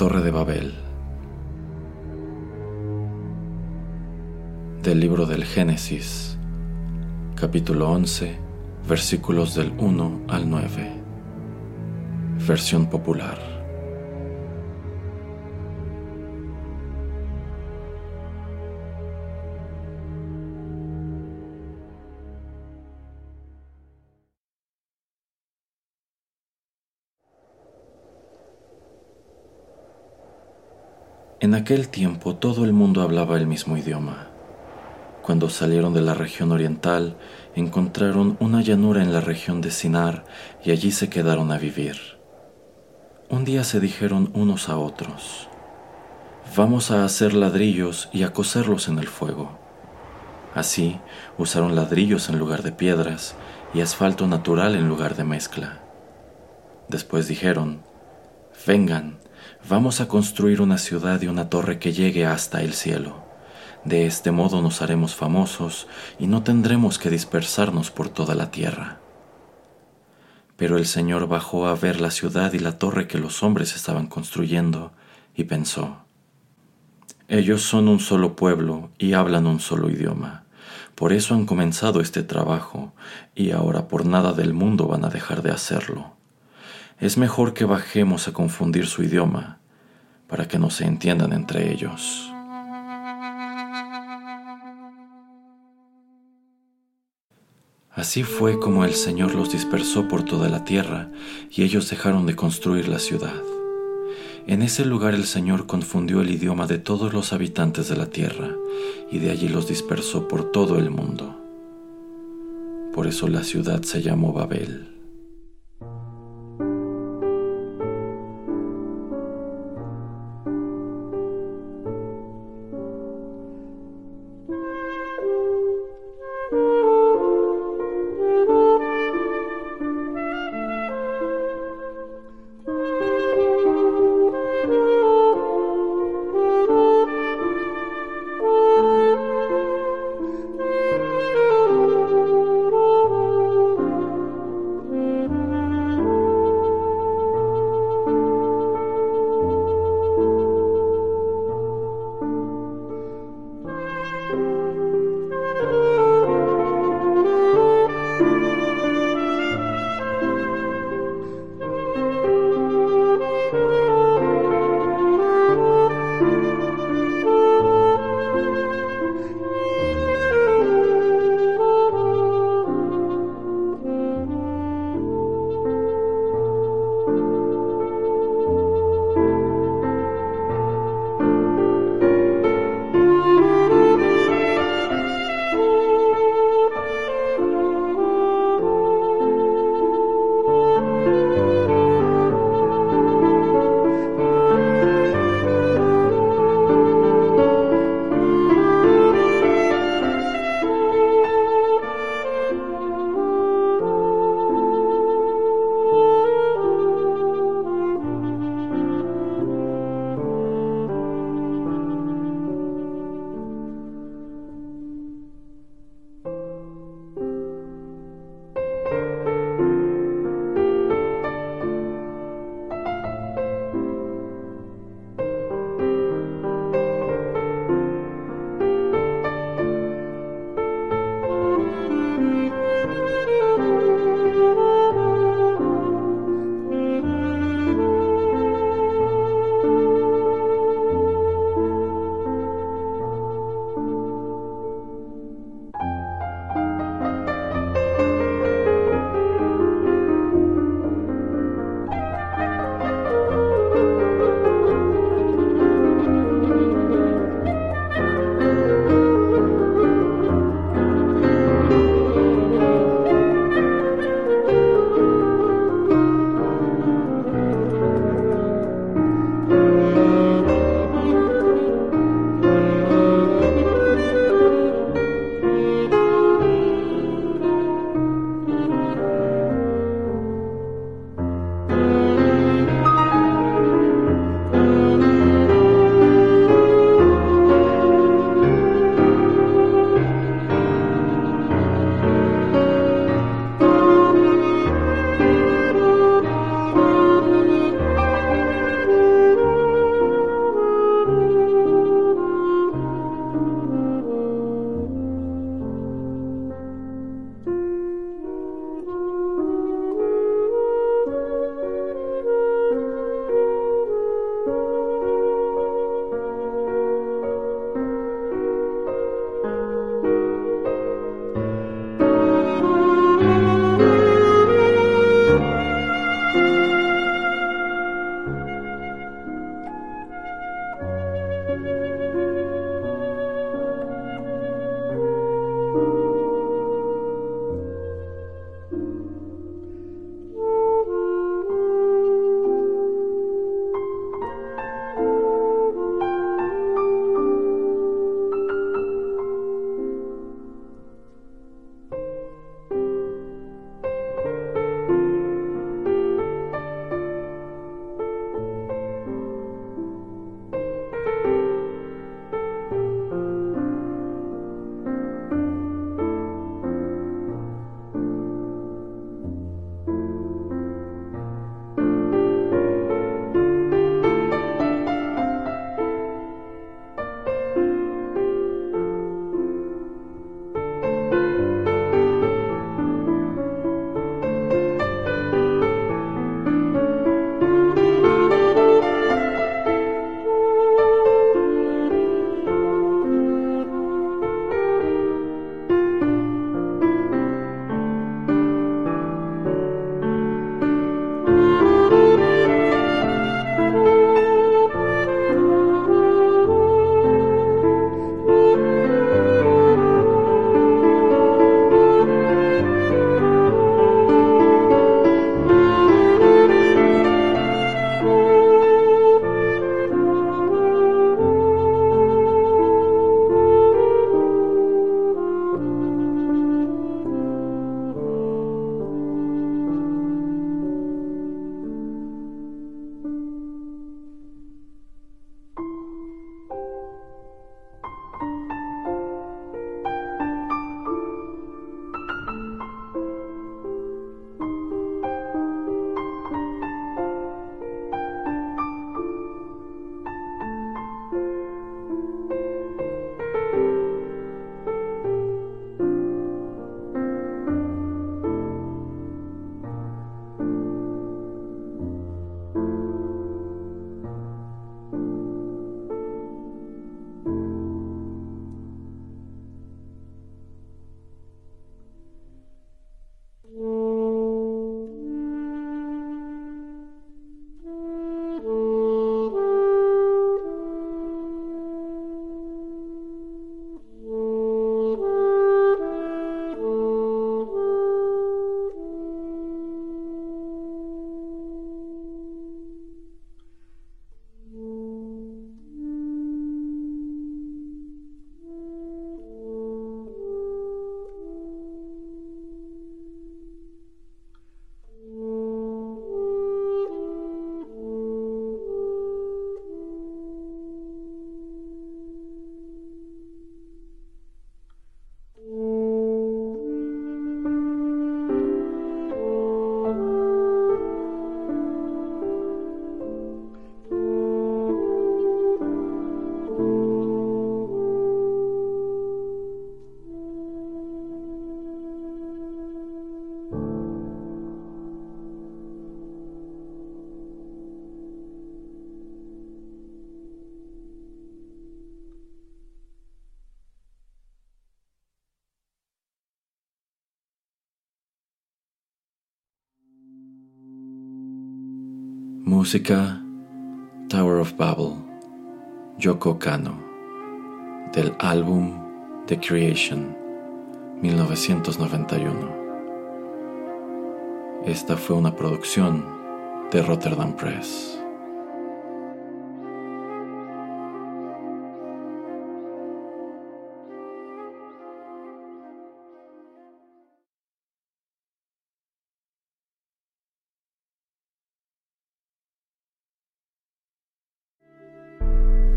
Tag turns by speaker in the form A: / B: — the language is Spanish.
A: Torre de Babel del libro del Génesis, capítulo 11, versículos del 1 al 9, versión popular. En aquel tiempo todo el mundo hablaba el mismo idioma. Cuando salieron de la región oriental, encontraron una llanura en la región de Sinar y allí se quedaron a vivir. Un día se dijeron unos a otros, vamos a hacer ladrillos y a coserlos en el fuego. Así usaron ladrillos en lugar de piedras y asfalto natural en lugar de mezcla. Después dijeron, vengan, Vamos a construir una ciudad y una torre que llegue hasta el cielo. De este modo nos haremos famosos y no tendremos que dispersarnos por toda la tierra. Pero el Señor bajó a ver la ciudad y la torre que los hombres estaban construyendo y pensó, ellos son un solo pueblo y hablan un solo idioma. Por eso han comenzado este trabajo y ahora por nada del mundo van a dejar de hacerlo es mejor que bajemos a confundir su idioma para que no se entiendan entre ellos. Así fue como el Señor los dispersó por toda la tierra y ellos dejaron de construir la ciudad. En ese lugar el Señor confundió el idioma de todos los habitantes de la tierra y de allí los dispersó por todo el mundo. Por eso la ciudad se llamó Babel. Música Tower of Babel, Yoko Kano, del álbum The Creation, 1991. Esta fue una producción de Rotterdam Press.